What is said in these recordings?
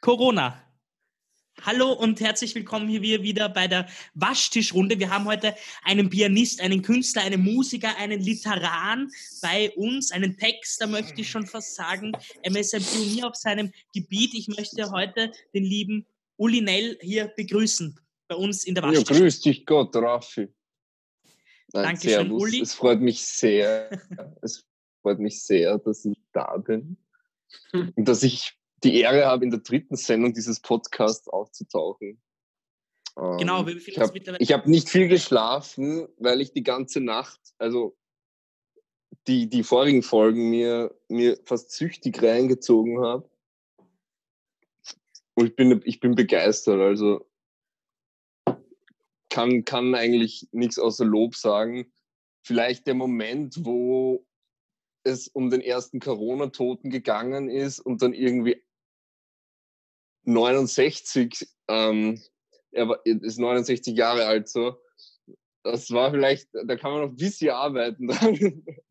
Corona. Hallo und herzlich willkommen hier wieder bei der Waschtischrunde. Wir haben heute einen Pianist, einen Künstler, einen Musiker, einen Literan bei uns, einen Texter möchte ich schon fast sagen. Er ist ein Pionier auf seinem Gebiet. Ich möchte heute den lieben Uli Nell hier begrüßen bei uns in der Waschtischrunde. Ja, grüß dich Gott, Raffi. Nein, Dankeschön, servus. Uli. Es freut mich sehr, es freut mich sehr, dass ich da bin und dass ich die Ehre habe, in der dritten Sendung dieses Podcasts aufzutauchen. Genau, Ähm, wir ich befinden uns habe hab nicht viel geschlafen, weil ich die ganze Nacht, also die, die vorigen Folgen mir, mir fast süchtig reingezogen habe. Und ich bin, ich bin begeistert, also kann, kann eigentlich nichts außer Lob sagen. Vielleicht der Moment, wo es um den ersten Corona-Toten gegangen ist und dann irgendwie 69, ähm, er war, ist 69 Jahre alt, so. Das war vielleicht, da kann man noch ein bisschen arbeiten.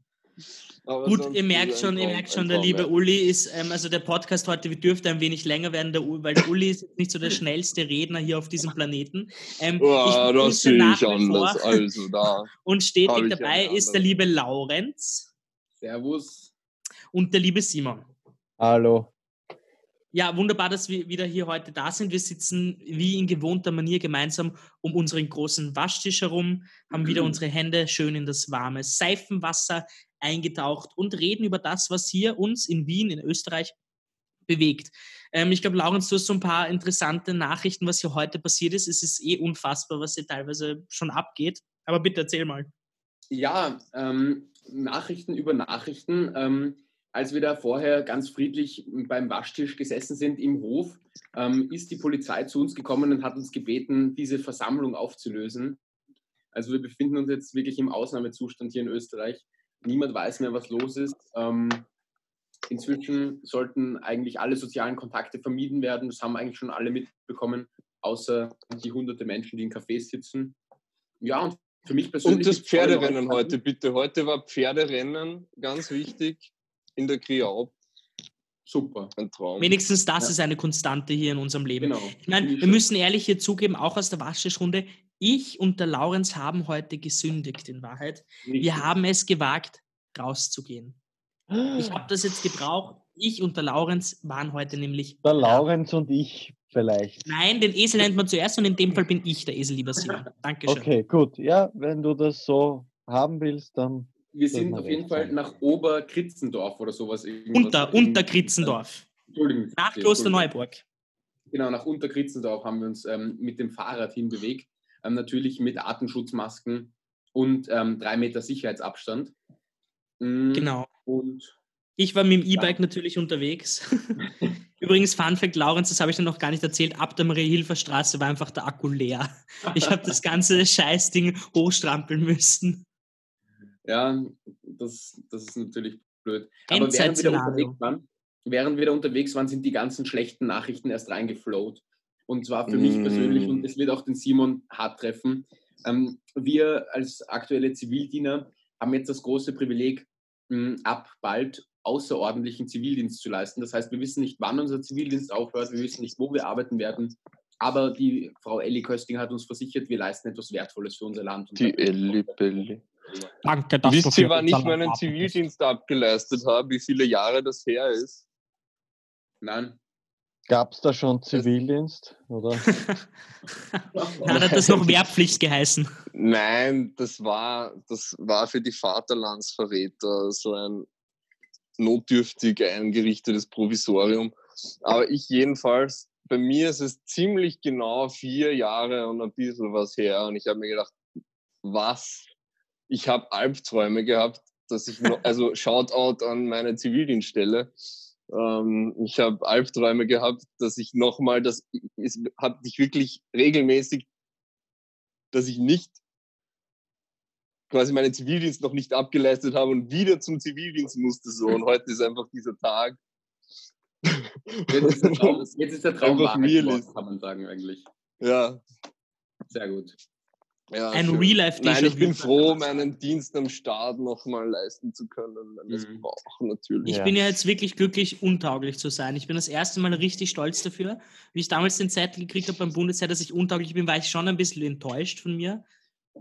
Aber Gut, ihr merkt schon, ihr merkt schon, der liebe ja. Uli ist, ähm, also der Podcast heute dürfte ein wenig länger werden, der, weil der Uli ist jetzt nicht so der schnellste Redner hier auf diesem Planeten. Ähm, Ja, begrüße das sehe ich anders. Also da. Und stetig dabei eine ist der liebe Laurenz Servus. und der liebe Simon. Hallo. Ja, wunderbar, dass wir wieder hier heute da sind. Wir sitzen wie in gewohnter Manier gemeinsam um unseren großen Waschtisch herum, haben wieder unsere Hände schön in das warme Seifenwasser eingetaucht und reden über das, was hier uns in Wien, in Österreich bewegt. Ähm, ich glaube, Laurenz, du hast so ein paar interessante Nachrichten, was hier heute passiert ist. Es ist eh unfassbar, was hier teilweise schon abgeht. Aber bitte erzähl mal. Ja, ähm, Nachrichten über Nachrichten. Ähm, als wir da vorher ganz friedlich beim Waschtisch gesessen sind im Hof, ähm, ist die Polizei zu uns gekommen und hat uns gebeten, diese Versammlung aufzulösen. Also wir befinden uns jetzt wirklich im Ausnahmezustand hier in Österreich. Niemand weiß mehr, was los ist. Ähm, inzwischen sollten eigentlich alle sozialen Kontakte vermieden werden. Das haben eigentlich schon alle mitbekommen, außer die hunderte Menschen, die in Cafés sitzen. Ja, und für mich persönlich. Und das Pferderennen heute, bitte. Heute war Pferderennen, ganz wichtig, in der Kriau. Super. Ein Traum. Wenigstens das Ja. ist eine Konstante hier in unserem Leben. Genau. Ich meine, wir müssen ehrlich hier zugeben, auch aus der Waschtischrunde, ich und der Laurenz haben heute gesündigt in Wahrheit. Richtig. Wir haben es gewagt, rauszugehen. Ich habe das jetzt gebraucht. Ich und der Laurenz waren heute nämlich. Der da. Laurenz und ich vielleicht. Nein, den Esel nennt man zuerst und in dem Fall bin ich der Esel, lieber Simon. Dankeschön. Okay, gut. Ja, wenn du das so haben willst, dann. Wir sind auf jeden Fall nach Oberkritzendorf oder sowas. Unter, unter Kritzendorf. Entschuldigung. Nach. Klosterneuburg. Genau, nach Unterkritzendorf haben wir uns ähm, mit dem Fahrrad hinbewegt. Ähm, natürlich mit Atemschutzmasken und ähm, drei Meter Sicherheitsabstand. Mm, Genau. Und Ich war mit dem E-Bike natürlich unterwegs. Übrigens, Fun Fact, Laurenz, das habe ich dir noch gar nicht erzählt, ab der Marie-Hilfer-Straße war einfach der Akku leer. Ich habe das ganze Scheißding hochstrampeln müssen. Ja, das, das ist natürlich blöd. Aber während wir, da unterwegs waren, während wir da unterwegs waren, sind die ganzen schlechten Nachrichten erst reingeflowt. Und zwar für mich Mm. persönlich, und es wird auch den Simon hart treffen. Ähm, wir als aktuelle Zivildiener haben jetzt das große Privileg, mh, ab bald außerordentlichen Zivildienst zu leisten. Das heißt, wir wissen nicht, wann unser Zivildienst aufhört, wir wissen nicht, wo wir arbeiten werden. Aber die Frau Elli Köstinger hat uns versichert, wir leisten etwas Wertvolles für unser Land. Die Elli Belli. Danke, dass Wisst ihr, wann ich meinen Zivildienst abgeleistet habe, wie viele Jahre das her ist? Nein. Gab es da schon Zivildienst? Oder? Nein, hat das noch Wehrpflicht geheißen. Nein, das war, das war für die Vaterlandsverräter so ein notdürftig eingerichtetes Provisorium. Aber ich jedenfalls, bei mir ist es ziemlich genau vier Jahre und ein bisschen was her. Und ich habe mir gedacht, was? Ich habe Albträume gehabt, dass ich noch, also Shoutout an meine Zivildienststelle. Ähm, ich habe Albträume gehabt, dass ich nochmal, das habe ich wirklich regelmäßig, dass ich nicht quasi meinen Zivildienst noch nicht abgeleistet habe und wieder zum Zivildienst musste so. Und heute ist einfach dieser Tag. Jetzt ist der Traum, jetzt ist der Traum wahr kann man sagen eigentlich. Ja, Sehr gut. Ja, Ein schön. Real-Life Nein, ich bin froh, meinen Dienst am Start nochmal leisten zu können, wenn ich Mhm. brauche, natürlich. Ich Ja. bin ja jetzt wirklich glücklich, untauglich zu sein. Ich bin das erste Mal richtig stolz dafür. Wie ich damals den Zettel gekriegt habe beim Bundesheer, dass ich untauglich bin, war ich schon ein bisschen enttäuscht von mir.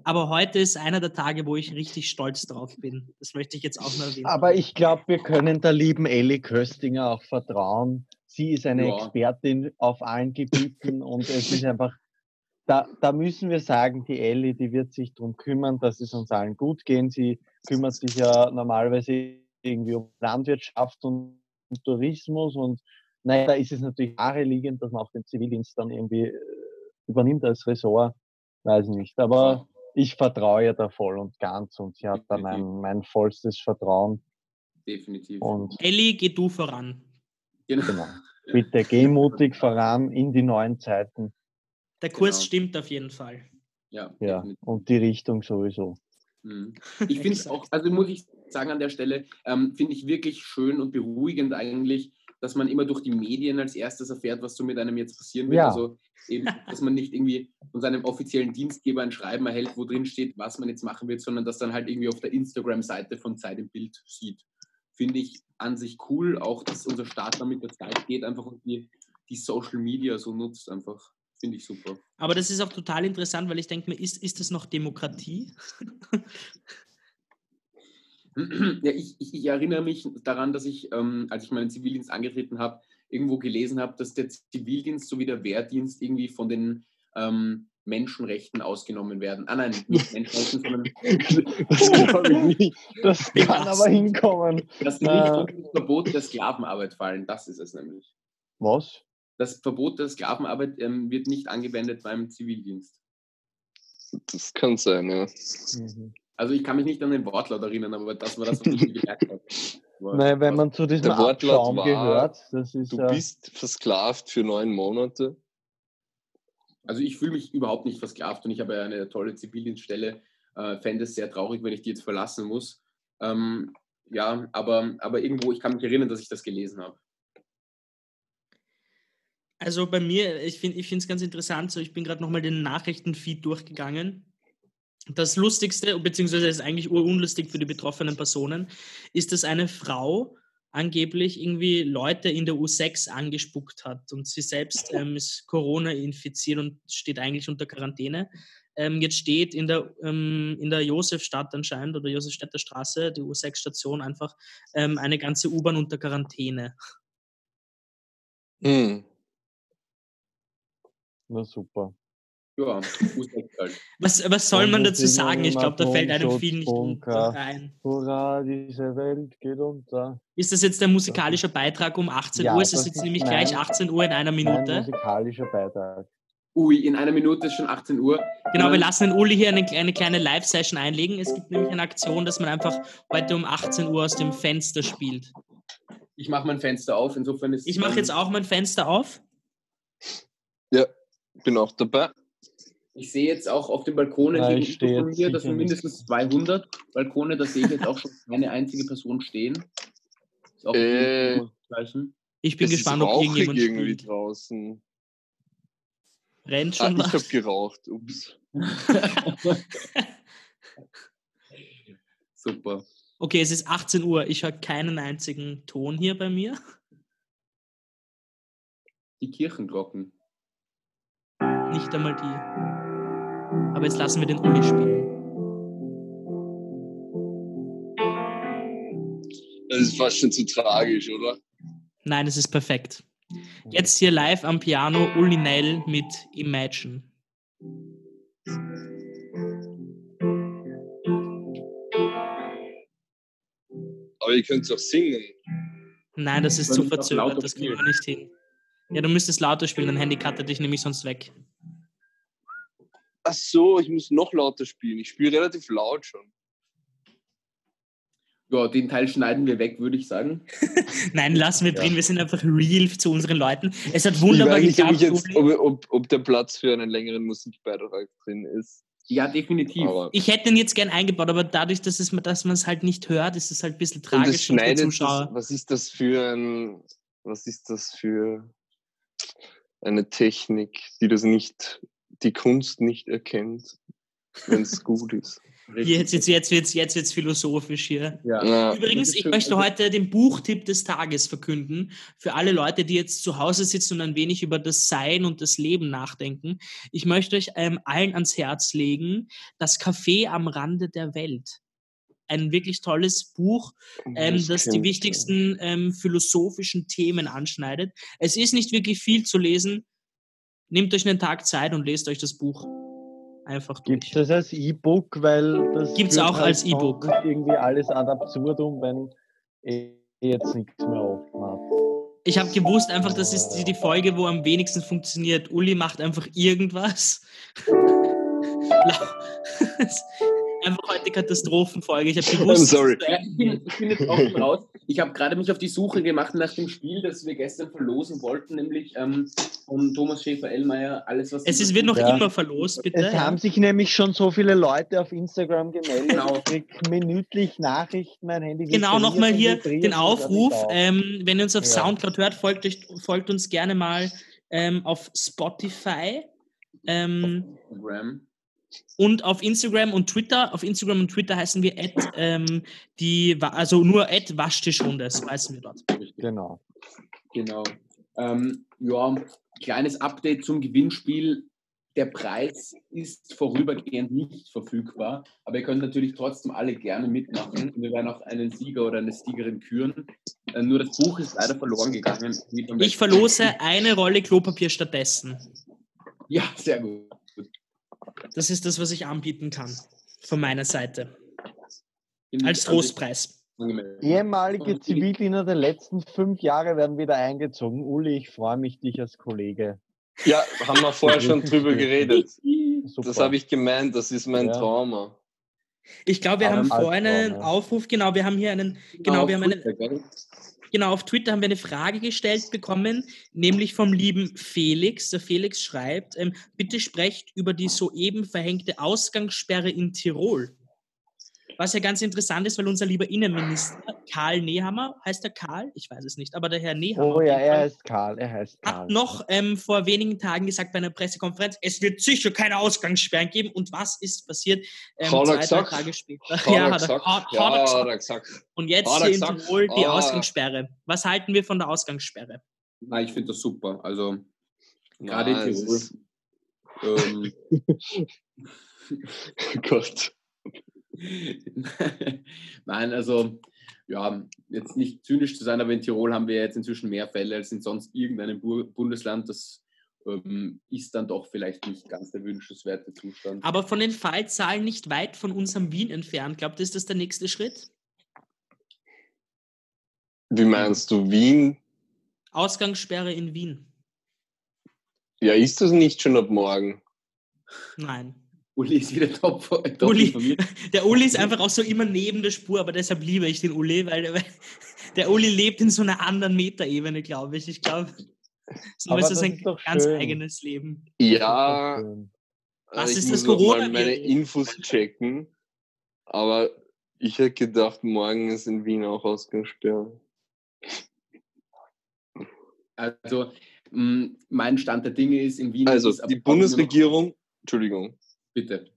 Aber heute ist einer der Tage, wo ich richtig stolz drauf bin. Das möchte ich jetzt auch mal erwähnen. Aber ich glaube, wir können der lieben Ellie Köstinger auch vertrauen. Sie ist eine Ja. Expertin auf allen Gebieten und es ist einfach, da, da müssen wir sagen, die Ellie, die wird sich darum kümmern, dass es uns allen gut geht. Sie kümmert sich ja normalerweise irgendwie um Landwirtschaft und, Tourismus und naja, da ist es natürlich naheliegend, dass man auch den Zivildienst dann irgendwie äh, übernimmt als Ressort. Weiß nicht. Aber ich vertraue ihr da voll und ganz und sie hat da mein, mein vollstes Vertrauen. Definitiv. Und Elli, geh du voran. genau. genau. Bitte geh mutig voran in die neuen Zeiten. Der Kurs Genau. stimmt auf jeden Fall. Ja, Ja. Und die Richtung sowieso. Mhm. Ich finde es auch, also muss ich sagen an der Stelle, ähm, finde ich wirklich schön und beruhigend eigentlich, dass man immer durch die Medien als erstes erfährt, was so mit einem jetzt passieren wird. Ja. Also eben, dass man nicht irgendwie von seinem offiziellen Dienstgeber ein Schreiben erhält, wo drin steht, was man jetzt machen wird, sondern das dann halt irgendwie auf der Instagram-Seite von Zeit im Bild sieht. Finde ich an sich cool, auch dass unser Staat damit der Zeit geht, einfach und die, die Social Media so nutzt, einfach. Finde ich super. Aber das ist auch total interessant, weil ich denke mir, ist, ist das noch Demokratie? Ja, ich, ich, ich erinnere mich daran, dass ich, ähm, als ich meinen Zivildienst angetreten habe, irgendwo gelesen habe, dass der Zivildienst sowie der Wehrdienst irgendwie von den ähm, Menschenrechten ausgenommen werden. Ah nein, nicht Menschenrechten, sondern Das. Das kann aber hinkommen. dass die Äh. nicht unter das Verbot der Sklavenarbeit fallen. Das ist es nämlich. Was? Das Verbot der Sklavenarbeit ähm, wird nicht angewendet beim Zivildienst. Das kann sein, ja. Mhm. Also ich kann mich nicht an den Wortlaut erinnern, aber das war das, was ich mir gemerkt habe. Nein, wenn man zu diesem Der Wortlaut war, gehört, das ist Du ja, bist versklavt für neun Monate. Also ich fühle mich überhaupt nicht versklavt und ich habe ja eine tolle Zivildienststelle. Äh, Fände es sehr traurig, wenn ich die jetzt verlassen muss. Ähm, ja, aber, aber irgendwo, ich kann mich erinnern, dass ich das gelesen habe. Also bei mir, ich finde es ganz interessant, so ich bin gerade nochmal den Nachrichtenfeed durchgegangen. Das Lustigste, beziehungsweise ist eigentlich urunlustig für die betroffenen Personen, ist, dass eine Frau angeblich irgendwie Leute in der U6 angespuckt hat und sie selbst ähm, ist Corona infiziert und steht eigentlich unter Quarantäne. Ähm, jetzt steht in der, ähm, in der Josefstadt anscheinend oder Josefstädter Straße, die U6-Station, einfach ähm, eine ganze U-Bahn unter Quarantäne. Hm. Na super. Ja, halt. Was, was soll man dazu sagen? Ich glaube, da fällt einem viel nicht Atomschutzbunker. ein. Hurra, diese Welt geht unter. Ist das jetzt der musikalische Beitrag um 18 Ja, Uhr? Es ist das jetzt nämlich gleich 18 Uhr in einer Ein Minute. musikalischer Beitrag. Ui, in einer Minute ist schon 18 Uhr. Genau, wir lassen den Uli hier eine, eine kleine Live-Session einlegen. Es gibt nämlich eine Aktion, dass man einfach heute um 18 Uhr aus dem Fenster spielt. Ich mache mein Fenster auf, insofern ist Ich mache jetzt auch mein Fenster auf. Bin auch dabei. Ich sehe jetzt auch auf den Balkonen Ja, ich von mir, das sind mindestens 200 Balkone, da sehe ich jetzt auch schon keine einzige Person stehen. Ist auch Äh. Ich bin es gespannt, ist ob rauchig irgendjemand irgendwie spielt. draußen. Rennt Ah, schon ich habe geraucht. Ups. Super. Okay, es ist 18 Uhr. Ich höre keinen einzigen Ton hier bei mir. Die Kirchenglocken. Nicht einmal die. Aber jetzt lassen wir den Uli spielen. Das ist fast schon zu tragisch, oder? Nein, es ist perfekt. Jetzt hier live am Piano Uli Nell mit Imagine. Aber ihr könnt es auch singen. Nein, das ist zu verzögert, das kriegen wir nicht hin. Ja, du müsstest lauter spielen, dein Handy cuttet dich nämlich sonst weg. Ach so, ich muss noch lauter spielen. Ich spiele relativ laut schon. Ja, den Teil schneiden wir weg, würde ich sagen. Nein, lassen wir Ja. drin, wir sind einfach real zu unseren Leuten. Es hat Ich wunderbar weiß nicht, ob, ich geklappt. jetzt, ob, ob, ob der Platz für einen längeren Musikbeitrag drin ist. Ja, definitiv. Aber Ich hätte ihn jetzt gern eingebaut, aber dadurch, dass, es, dass man es halt nicht hört, ist es halt ein bisschen tragisch für unsere schneidet das, Zuschauer. was ist das für ein, was ist das für eine Technik, die das nicht, die Kunst nicht erkennt? wenn es gut ist. Jetzt, jetzt, jetzt wird es jetzt wird's philosophisch hier. Ja. Ja. Übrigens, ich möchte heute den Buchtipp des Tages verkünden. Für alle Leute, die jetzt zu Hause sitzen und ein wenig über das Sein und das Leben nachdenken. Ich möchte euch ähm, allen ans Herz legen, das Café am Rande der Welt. Ein wirklich tolles Buch, ähm, Das die wichtigsten ähm, philosophischen Themen anschneidet. Es ist nicht wirklich viel zu lesen. Nehmt euch einen Tag Zeit und lest euch das Buch einfach Gibt es durch. das als E-Book, weil das Gibt's führt auch halt als E-Book. irgendwie alles ad absurdum, wenn eh jetzt nichts mehr offen. Ich habe gewusst einfach, das ist die, die Folge, wo am wenigsten funktioniert. Uli macht einfach irgendwas. einfach heute Katastrophenfolge. Ich habe I'm gewusst. sorry. Ja, ich, bin, ich bin jetzt offen raus. Ich habe gerade mich auf die Suche gemacht nach dem Spiel, das wir gestern verlosen wollten, nämlich ähm, von Thomas Schäfer-Ellmeier, alles was... Es ist, wird noch Ja. immer verlost, bitte. Es haben sich nämlich schon so viele Leute auf Instagram gemeldet. Genau. Ich krieg minütlich Nachrichten, mein Handy Genau, nochmal hier den Aufruf. Ähm, wenn ihr uns auf Ja. Soundcloud hört, folgt, euch, folgt uns gerne mal ähm, auf Spotify. Ähm, Instagram. Und auf Instagram und Twitter. Auf Instagram und Twitter heißen wir at, ähm, die, also nur at Waschtischrunde, so heißen wir dort. Genau. Genau. Ähm, ja, kleines Update zum Gewinnspiel. Der Preis ist vorübergehend nicht verfügbar, aber ihr könnt natürlich trotzdem alle gerne mitmachen. Wir werden auch einen Sieger oder eine Siegerin küren. Äh, nur das Buch ist leider verloren gegangen. Ich verlose eine Rolle Klopapier stattdessen. Ja, sehr gut. Das ist das, was ich anbieten kann. Von meiner Seite. Als ich Trostpreis. Ehemalige Zivildiener der letzten fünf Jahre werden wieder eingezogen. Uli, ich freue mich, dich als Kollege. Ja, haben wir vorher schon drüber geredet. Super. Das habe ich gemeint, das ist mein Ja. Trauma. Ich glaube, wir Aber haben vorhin einen. Aufruf, genau, wir haben hier einen, genau, wir haben einen? Genau, auf Twitter haben wir eine Frage gestellt bekommen, nämlich vom lieben Felix. Der Felix schreibt, ähm, bitte sprecht über die soeben verhängte Ausgangssperre in Tirol. Was ja ganz interessant ist, weil unser lieber Innenminister Karl Nehammer, heißt er Karl? Ich weiß es nicht, aber der Herr Nehammer Oh ja, er heißt Karl, er heißt Karl. hat noch ähm, vor wenigen Tagen gesagt bei einer Pressekonferenz, es wird sicher keine Ausgangssperren geben. Und was ist passiert? Ähm, Hat zwei, drei gesagt? Tage später. Hat ja, hat er, gesagt? hat, ja, hat er gesagt. Und jetzt Hat in gesagt? Tirol die Ah. Ausgangssperre. Was halten wir von der Ausgangssperre? Nein, ich finde das super. Also Gerade in Tirol. ähm, Gott. Nein, also ja, jetzt nicht zynisch zu sein, aber in Tirol haben wir jetzt inzwischen mehr Fälle als in sonst irgendeinem Bu Bundesland. Das ähm, ist dann doch vielleicht nicht ganz der wünschenswerte Zustand. Aber von den Fallzahlen nicht weit von unserem Wien entfernt. Glaubt ihr, ist das der nächste Schritt? Wie meinst du, Wien? Ausgangssperre in Wien? Ja, ist das nicht schon ab morgen? Nein. Uli ist wieder top, top Uli. Der Uli ist einfach auch so immer neben der Spur, aber deshalb liebe ich den Uli, weil, weil der Uli lebt in so einer anderen Metaebene, glaube ich. Ich glaube, so Aber ist das ein ist ganz schön. eigenes Leben. Ja. Was äh, ich ist das muss noch mal Coronavirus? meine Infos checken. Aber ich hätte gedacht, morgen ist in Wien auch Ausgangssperre. Also mein Stand der Dinge ist in Wien. Also, die Bundesregierung, Entschuldigung, Bitte.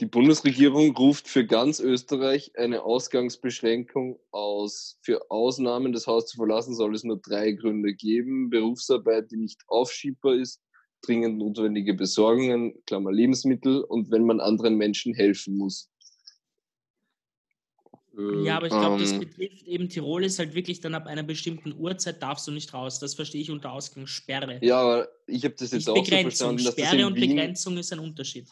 die Bundesregierung ruft für ganz Österreich eine Ausgangsbeschränkung aus. Für Ausnahmen, das Haus zu verlassen, soll es nur drei Gründe geben. Berufsarbeit, die nicht aufschiebbar ist, dringend notwendige Besorgungen, Klammer Lebensmittel und wenn man anderen Menschen helfen muss. Äh, Ja, aber ich glaube, das ähm, betrifft eben Tirol ist halt wirklich dann ab einer bestimmten Uhrzeit darfst du nicht raus. Das verstehe ich unter Ausgangssperre. Ja, aber ich habe das jetzt Nicht auch so Begrenzung. verstanden, dass das Sperre in und Wien, Begrenzung ist ein Unterschied.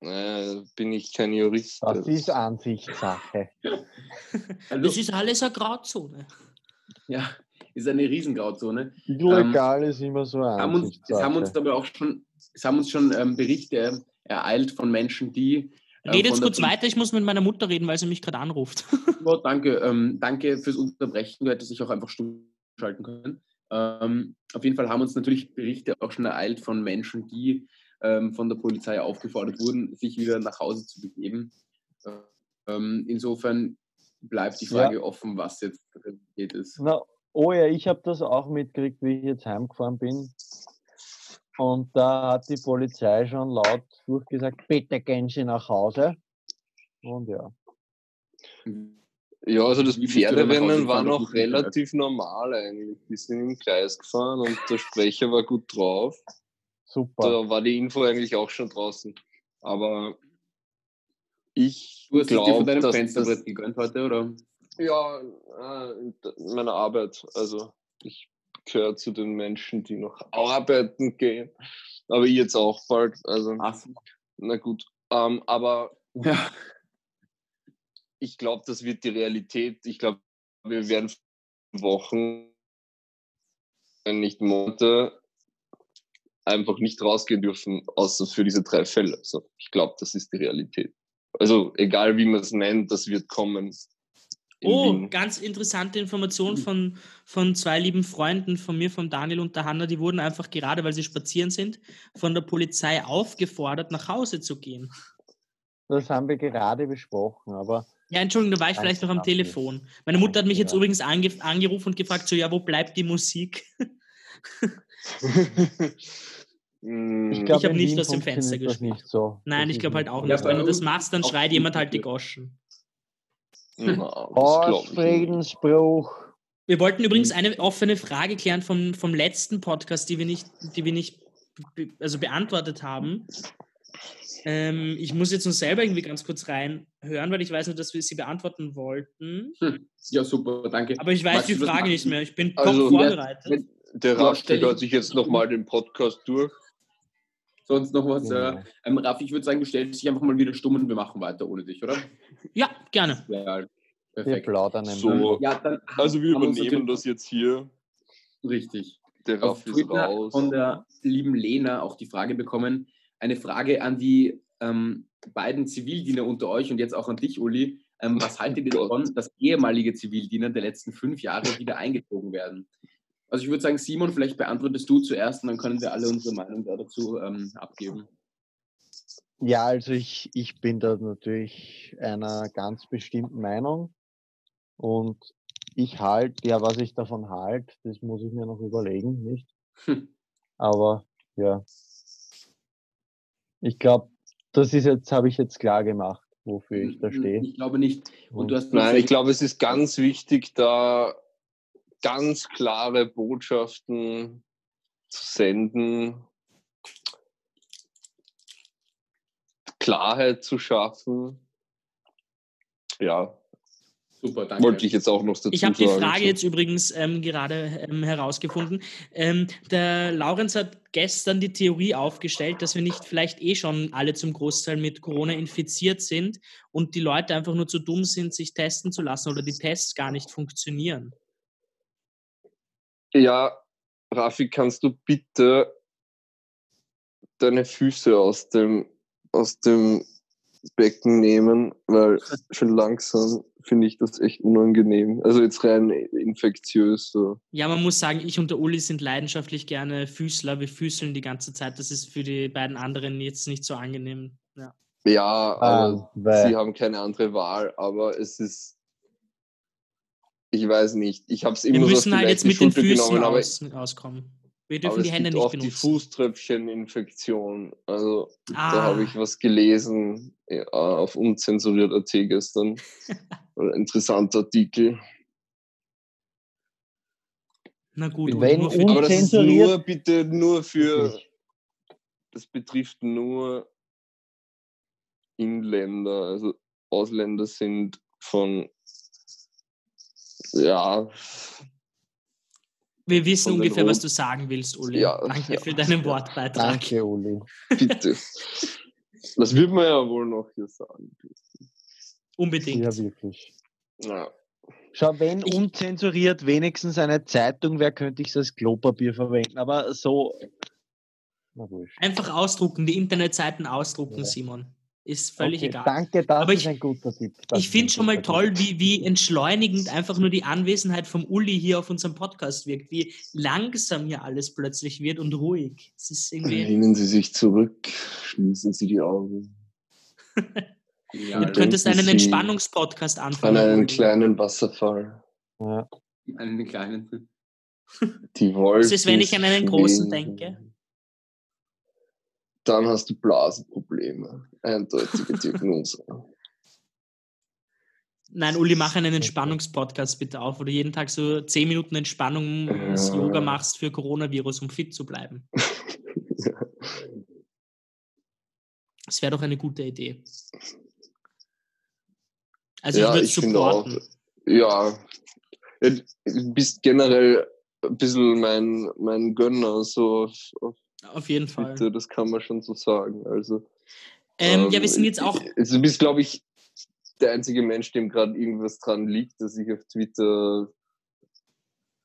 Naja, bin ich kein Jurist. Das ist Ansichtssache. also, Das ist alles eine Grauzone. ja, ist eine Riesengrauzone. Illegal ist immer so eine haben uns, es haben uns aber auch schon, es haben uns schon ähm, Berichte ereilt von Menschen, die. Äh, Red jetzt kurz weiter, ich muss mit meiner Mutter reden, weil sie mich gerade anruft. Ja, danke, ähm, danke fürs Unterbrechen. Du hättest dich auch einfach stumm schalten können. Ähm, auf jeden Fall haben uns natürlich Berichte auch schon ereilt von Menschen, die ähm, von der Polizei aufgefordert wurden, sich wieder nach Hause zu begeben. Ähm, insofern bleibt die Frage offen, was jetzt Realität ist. Na, oh ja, ich habe das auch mitgekriegt, wie ich jetzt heimgefahren bin. Und da hat die Polizei schon laut durchgesagt, bitte gehen Sie nach Hause. Und ja. Ja, also das Pferderennen war noch relativ normal eigentlich. Die sind im Kreis gefahren und der Sprecher war gut drauf. Super. Da war die Info eigentlich auch schon draußen. Aber ich Du hast dir von glaube, deinem dass Fensterbrett das, gegönnt heute, oder? ja, äh, in meiner Arbeit. Also ich gehöre zu den Menschen, die noch arbeiten gehen. Aber ich jetzt auch bald. Also Ach, na gut. Ähm, aber ja. ich glaube, das wird die Realität. Ich glaube, wir werden Wochen, wenn nicht Monate, einfach nicht rausgehen dürfen, außer für diese drei Fälle. So, ich glaube, das ist die Realität. Also egal wie man es nennt, das wird kommen. In Oh, Wien. ganz interessante Information von, von zwei lieben Freunden von mir, von Daniel und der Hanna. Die wurden einfach gerade, weil sie spazieren sind, von der Polizei aufgefordert, nach Hause zu gehen. Das haben wir gerade besprochen, aber Ja, Entschuldigung, da war ich vielleicht noch am Telefon. Meine Mutter hat mich jetzt Ja. übrigens ange angerufen und gefragt, so, ja, wo bleibt die Musik? Ich glaube, hab in nicht aus dem Fenster gespielt. nicht so. Nein, Das ich glaube halt auch nicht. Ja, Wenn du das machst, dann schreit jemand halt die. Goschen. Na, nicht. Friedensbruch. Wir wollten übrigens Mhm. eine offene Frage klären vom, vom letzten Podcast, die wir nicht, die wir nicht be also beantwortet haben. Ähm, ich muss jetzt nur selber irgendwie ganz kurz reinhören, weil ich weiß nur, dass wir sie beantworten wollten. ja, super, danke. Aber ich weiß Magst die Frage nicht mehr. Ich bin top Also- vorbereitet. Wenn Der ich- hört sich jetzt nochmal den Podcast durch. Sonst noch was. Äh, ähm, Raffi, ich würde sagen, du stellst dich einfach mal wieder stumm und wir machen weiter ohne dich, oder? Ja, gerne. Ja, Wir perfekt. plaudern ein So. bisschen. Ja, dann Also wir wir übernehmen das jetzt hier. Richtig. Der auf Raffi ist Twitter raus. von der lieben Lena auch die Frage bekommen. Eine Frage an die ähm, beiden Zivildiener unter euch und jetzt auch an dich, Uli. Ähm, was haltet ihr Gott. davon, dass ehemalige Zivildiener der letzten fünf Jahre wieder eingezogen werden? Also ich würde sagen, Simon, vielleicht beantwortest du zuerst und dann können wir alle unsere Meinung da dazu ähm, abgeben. Ja, also ich, ich bin da natürlich einer ganz bestimmten Meinung. Und ich halte, ja, was ich davon halte, das muss ich mir noch überlegen, nicht? Hm. Aber ja. Ich glaube, das ist jetzt, habe ich jetzt klar gemacht, wofür ich da stehe. Ich glaube nicht. Und du hast Nein, ich glaube, es ist ganz wichtig, da ganz klare Botschaften zu senden, Klarheit zu schaffen. Ja, super, danke. wollte ich jetzt auch noch dazu Ich habe die. Frage jetzt übrigens ähm, gerade ähm, herausgefunden. Ähm, der Laurenz hat gestern die Theorie aufgestellt, dass wir nicht vielleicht eh schon alle zum Großteil mit Corona infiziert sind und die Leute einfach nur zu dumm sind, sich testen zu lassen oder die Tests gar nicht funktionieren. Ja, Raffi, kannst du bitte deine Füße aus dem, aus dem Becken nehmen, weil schon langsam finde ich das echt unangenehm. Also jetzt rein infektiös. So. Ja, man muss sagen, ich und der Uli sind leidenschaftlich gerne Füßler. Wir füßeln die ganze Zeit. Das ist für die beiden anderen jetzt nicht so angenehm. Ja. Ja, aber Ah, weil- sie haben keine andere Wahl, aber es ist, ich weiß nicht, ich habe es Wir immer so auf müssen die halt jetzt mit den Schulter Füßen genommen, aber, aus, auskommen. Wir aber dürfen es die Hände nicht auch die benutzen. Fußtröpfcheninfektion. Also Ah. da habe ich was gelesen ja, auf unzensuriert.at gestern. Ein interessanter Artikel. Na gut, Wenn nur für Aber das ist nur bitte nur für, das betrifft nur Inländer, also Ausländer sind von, ja, wir wissen ungefähr, was du sagen willst, Uli. Ja, Danke ja, für deinen. Wortbeitrag. Danke, Uli. bitte. das wird man ja wohl noch hier sagen. Unbedingt. Ja, wirklich. Ja. Schau, wenn Ich- unzensuriert wenigstens eine Zeitung wäre, könnte ich es als Klopapier verwenden. Aber so. Einfach ausdrucken, die Internetseiten ausdrucken, Ja. Simon. Ist völlig Okay, egal. Danke, das Aber ist ich- ein guter Tipp. Das Ich finde schon mal toll, wie, wie entschleunigend einfach nur die Anwesenheit vom Uli hier auf unserem Podcast wirkt, wie langsam hier alles plötzlich wird und ruhig. Es ist irgendwie. Lehnen Sie sich zurück, schließen Sie die Augen. Ja, Du könntest einen Entspannungspodcast An anfangen. einen Uli. kleinen Wasserfall. Ja. einen kleinen. Die Wolken. ist, wenn ich an einen großen denke? Dann hast du Blasenprobleme. Eindeutige Diagnose. Nein, Uli, mach einen Entspannungspodcast bitte auf, wo du jeden Tag so 10 Minuten Entspannung ja. Yoga machst für Coronavirus, um fit zu bleiben. Das wäre doch eine gute Idee. Also ja, ich würde supporten. Auch, ja, du bist generell ein bisschen mein, mein Gönner, so auf, auf jeden Twitter, Fall. Das kann man schon so sagen. Also, ähm, ähm, ja, wir sind jetzt auch. Also, du bist, glaube ich, der einzige Mensch, dem gerade irgendwas dran liegt, dass ich auf Twitter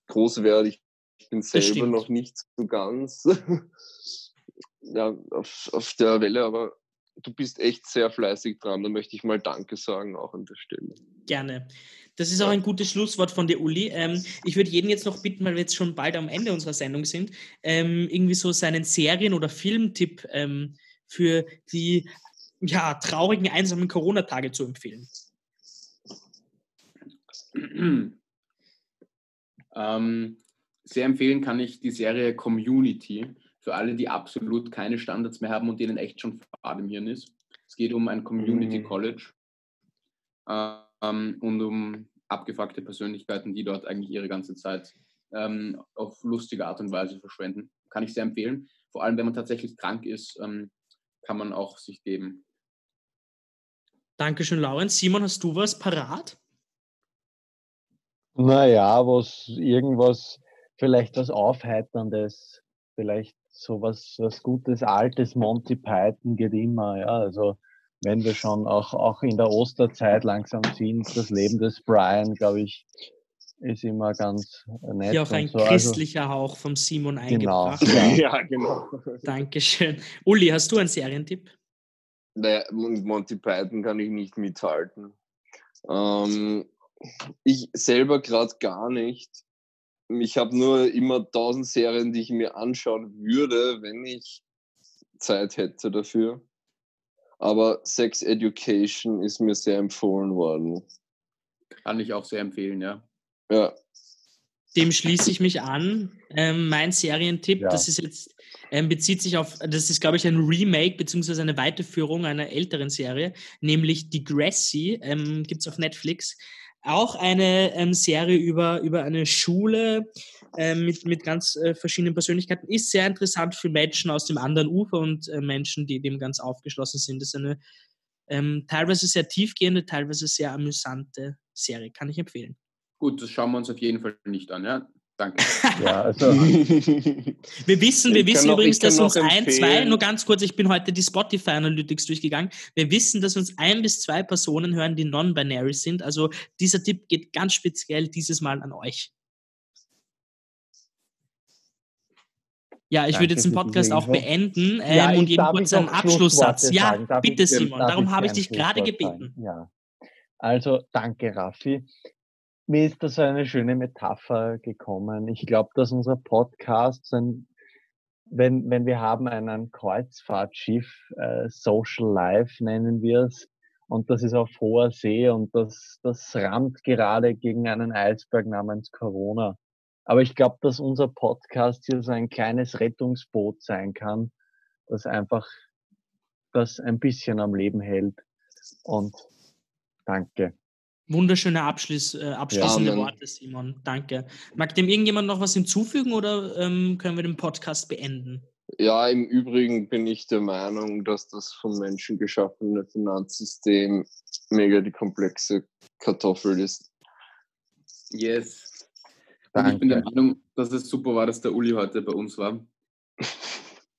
groß werde. Ich, ich bin selber noch nicht so ganz ja, auf, auf der Welle, aber du bist echt sehr fleißig dran. Da möchte ich mal Danke sagen, auch an der Stelle. Gerne. Das ist auch ein gutes Schlusswort von der Uli. Ähm, ich würde jeden jetzt noch bitten, weil wir jetzt schon bald am Ende unserer Sendung sind, ähm, irgendwie so seinen Serien- oder Filmtipp ähm, für die ja, traurigen, einsamen Corona-Tage zu empfehlen. Ähm, sehr empfehlen kann ich die Serie Community für alle, die absolut keine Standards mehr haben und denen echt schon Fahrt im Hirn ist. Es geht um ein Community mhm. College ähm, und um abgefuckte Persönlichkeiten, die dort eigentlich ihre ganze Zeit ähm, auf lustige Art und Weise verschwenden. Kann ich sehr empfehlen. Vor allem, wenn man tatsächlich krank ist, ähm, kann man auch sich geben. Dankeschön, Lauren. Simon, hast du was parat? Naja, was irgendwas, vielleicht was Aufheiterndes, vielleicht so was, was Gutes, Altes, Monty Python geht immer, ja. Also wenn wir schon auch, auch in der Osterzeit langsam sind, das Leben des Brian, glaube ich, ist immer ganz nett. Ja, auch ein so. Also christlicher also, Hauch vom Simon genau, eingebracht. Genau, ja, genau. Dankeschön. Uli, hast du einen Serientipp? Naja, Monty Python kann ich nicht mithalten. Ähm, ich selber gerade gar nicht ich habe nur immer tausend Serien, die ich mir anschauen würde, wenn ich Zeit hätte dafür. Aber Sex Education ist mir sehr empfohlen worden. Kann ich auch sehr empfehlen, ja. Ja. Dem schließe ich mich an. Ähm, mein Serientipp, ja. das ist jetzt, ähm, bezieht sich auf, das ist, glaube ich, ein Remake beziehungsweise eine Weiterführung einer älteren Serie, nämlich Degrassi, ähm, gibt es auf Netflix auch eine ähm, Serie über, über eine Schule äh, mit, mit ganz äh, verschiedenen Persönlichkeiten. Ist sehr interessant für Menschen aus dem anderen Ufer und äh, Menschen, die dem ganz aufgeschlossen sind. Das ist eine ähm, teilweise sehr tiefgehende, teilweise sehr amüsante Serie. Kann ich empfehlen. Gut, das schauen wir uns auf jeden Fall nicht an. Ja? Danke. Ja, also. wir wissen, wir wissen übrigens, dass uns ein, zwei, nur ganz kurz, ich bin heute die Spotify Analytics durchgegangen. Wir wissen, dass uns ein bis zwei Personen hören, die non-binary sind. Also dieser Tipp geht ganz speziell dieses Mal an euch. Ja, ich Danke würde jetzt den Podcast auch beenden ähm, ja, und jeden kurz einen Abschlusssatz. Ja, bitte, Simon, darum habe ich dich gerade gebeten. Ja. Also, danke, Raffi mir ist da so eine schöne Metapher gekommen. Ich glaube, dass unser Podcast, ein, wenn, wenn wir haben einen Kreuzfahrtschiff, äh, Social Life nennen wir es, und das ist auf hoher See und das, das rammt gerade gegen einen Eisberg namens Corona. Aber ich glaube, dass unser Podcast hier so ein kleines Rettungsboot sein kann, das einfach das ein bisschen am Leben hält. Und danke. Wunderschöne Abschluss, äh, abschließende ja, Worte, Simon. Danke. Mag dem irgendjemand noch was hinzufügen oder ähm, können wir den Podcast beenden? Ja, im Übrigen bin ich der Meinung, dass das vom Menschen geschaffene Finanzsystem mega die komplexe Kartoffel ist. Yes. Und ich bin der Meinung, dass es super war, dass der Uli heute bei uns war.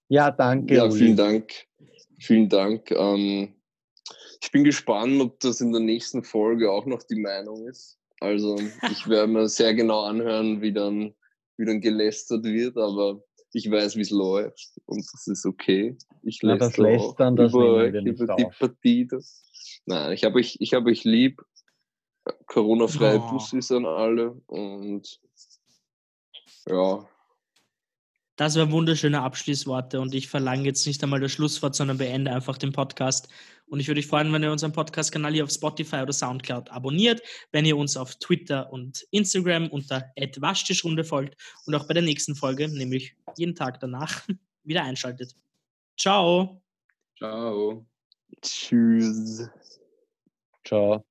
Ja, danke. Ja, vielen Uli. Dank. Vielen Dank. Ähm, ich bin gespannt, ob das in der nächsten Folge auch noch die Meinung ist. Also ich werde mir sehr genau anhören, wie dann, wie dann gelästert wird, aber ich weiß, wie es läuft und das ist okay. Ich lästere das Lästern, das über, euch, über die Partie. Das. Nein, ich habe euch, ich hab euch lieb. Corona-freie oh. Bussis an alle und ja, das waren wunderschöne Abschließworte und ich verlange jetzt nicht einmal das Schlusswort, sondern beende einfach den Podcast. Und ich würde mich freuen, wenn ihr unseren Podcast-Kanal hier auf Spotify oder Soundcloud abonniert, wenn ihr uns auf Twitter und Instagram unter Waschtischrunde folgt und auch bei der nächsten Folge, nämlich jeden Tag danach, wieder einschaltet. Ciao. Ciao. Tschüss. Ciao.